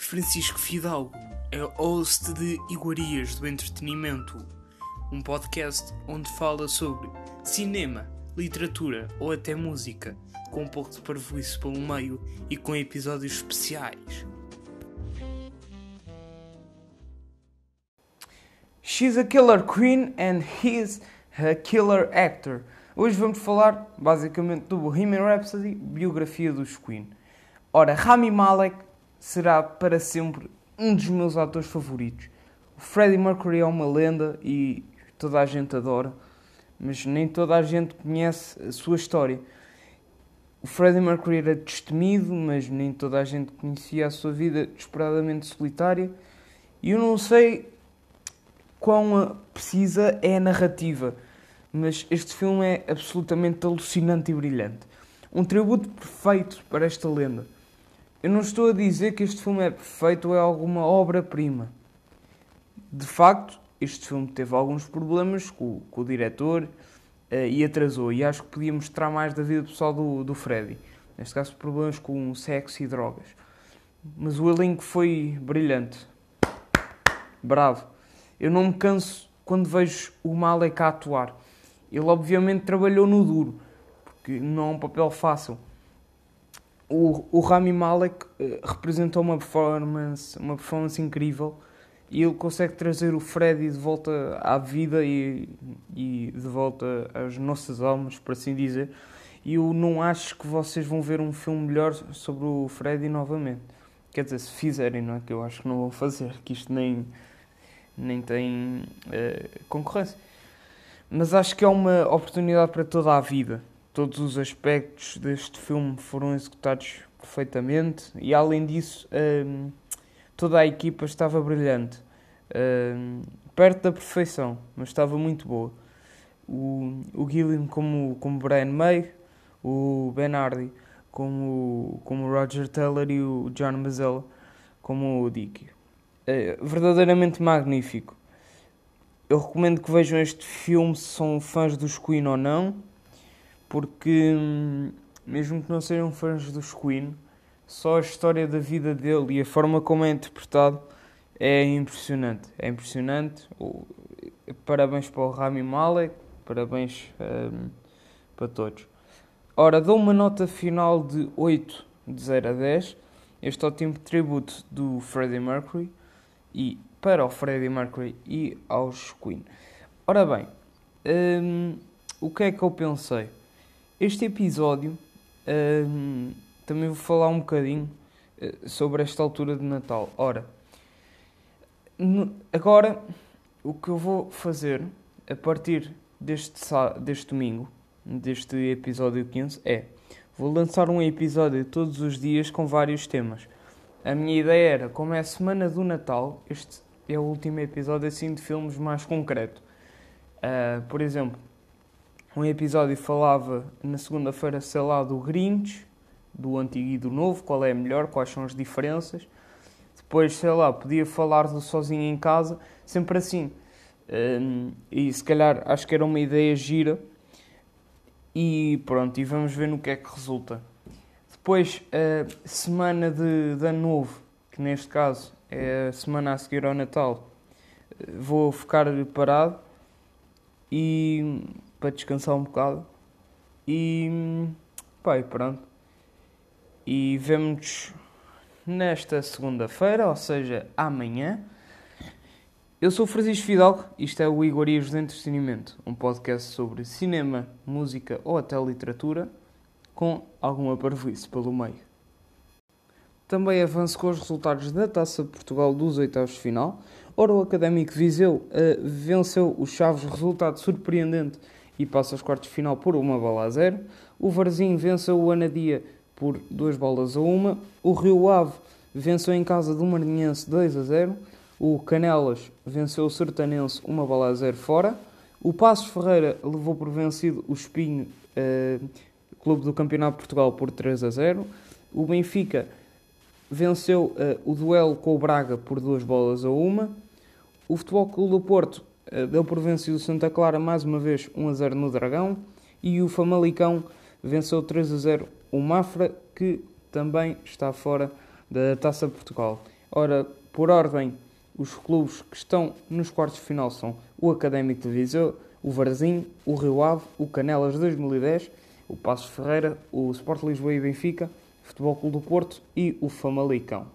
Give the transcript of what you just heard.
Francisco Fidalgo é host de Iguarias do Entretenimento, um podcast onde fala sobre cinema, literatura ou até música, com um pouco de parvoíce pelo meio e com episódios especiais. She's a killer queen and he's a killer actor. Hoje vamos falar basicamente do Bohemian Rhapsody, biografia dos Queen. Ora, Rami Malek será para sempre um dos meus atores favoritos. O Freddie Mercury é uma lenda e toda a gente adora, mas nem toda a gente conhece a sua história. O Freddie Mercury era destemido, mas nem toda a gente conhecia a sua vida desesperadamente solitária. E eu não sei quão precisa é a narrativa, mas este filme é absolutamente alucinante e brilhante. Um tributo perfeito para esta lenda. Eu não estou a dizer que este filme é perfeito ou é alguma obra-prima. De facto, este filme teve alguns problemas com, com o diretor uh, e atrasou. E acho que podia mostrar mais da vida pessoal do, do Freddy. Neste caso, problemas com sexo e drogas. Mas o elenco foi brilhante. Bravo. Eu não me canso quando vejo o Malek a atuar. Ele, obviamente, trabalhou no duro, porque não é um papel fácil o, o Rami Malek uh, representou uma performance, uma performance incrível e ele consegue trazer o Freddy de volta à vida e, e de volta às nossas almas, por assim dizer. E eu não acho que vocês vão ver um filme melhor sobre o Freddy novamente. Quer dizer, se fizerem, não é? Que eu acho que não vão fazer, que isto nem, nem tem uh, concorrência. Mas acho que é uma oportunidade para toda a vida todos os aspectos deste filme foram executados perfeitamente e além disso um, toda a equipa estava brilhante. Um, perto da perfeição mas estava muito boa. O, o Gilliam como, como Brian May o Ben Hardy como, como Roger Taylor e o John Mazzella como o Dick. É verdadeiramente magnífico. Eu recomendo que vejam este filme se são fãs dos Queen ou não porque hum, mesmo que não sejam fãs dos Queen, só a história da vida dele e a forma como é interpretado é impressionante. É impressionante. Parabéns para o Rami Malek, parabéns um, para todos. Ora, dou uma nota final de 8 de 0 a 10. Este o tempo de tributo do Freddie Mercury e para o Freddie Mercury e aos Queen. Ora bem, um, o que é que eu pensei? Este episódio hum, também vou falar um bocadinho eh, sobre esta altura de Natal. Ora, no, agora o que eu vou fazer a partir deste, deste domingo, deste episódio 15, é vou lançar um episódio todos os dias com vários temas. A minha ideia era, como é a semana do Natal, este é o último episódio assim de filmes mais concreto. Uh, por exemplo, um episódio falava na segunda-feira, sei lá, do Grinch, do antigo e do novo, qual é melhor, quais são as diferenças. Depois, sei lá, podia falar do sozinho em casa, sempre assim. Um, e se calhar acho que era uma ideia gira. E pronto, e vamos ver no que é que resulta. Depois, a semana de, de ano novo, que neste caso é a semana a seguir ao Natal, vou ficar parado e para descansar um bocado. E pá, pronto. E vemos nesta segunda-feira, ou seja, amanhã. Eu sou Francisco Fidalgo, isto é o Iguarias do Entretenimento, um podcast sobre cinema, música ou até literatura, com alguma parvoíce pelo meio. Também avanço com os resultados da Taça de Portugal dos oitavos de final. Ora, o Académico Viseu uh, venceu os Chaves, resultado surpreendente e passa aos quartos de final por uma bola a zero. O Varzim venceu o Anadia por duas bolas a uma. O Rio Ave venceu em casa do Marinhense 2 a 0. O Canelas venceu o Sertanense uma bola a zero fora. O Passos Ferreira levou por vencido o Espinho, eh, clube do Campeonato de Portugal, por 3 a 0. O Benfica venceu eh, o duelo com o Braga por duas bolas a uma. O Futebol Clube do Porto deu por vencido o Santa Clara mais uma vez 1 a 0 no Dragão e o Famalicão venceu 3 a 0 o Mafra, que também está fora da Taça Portugal. Ora, por ordem, os clubes que estão nos quartos de final são o Académico de Viseu, o Varzim, o Rio Ave, o Canelas 2010, o Passos Ferreira, o Sport Lisboa e Benfica, o Futebol Clube do Porto e o Famalicão.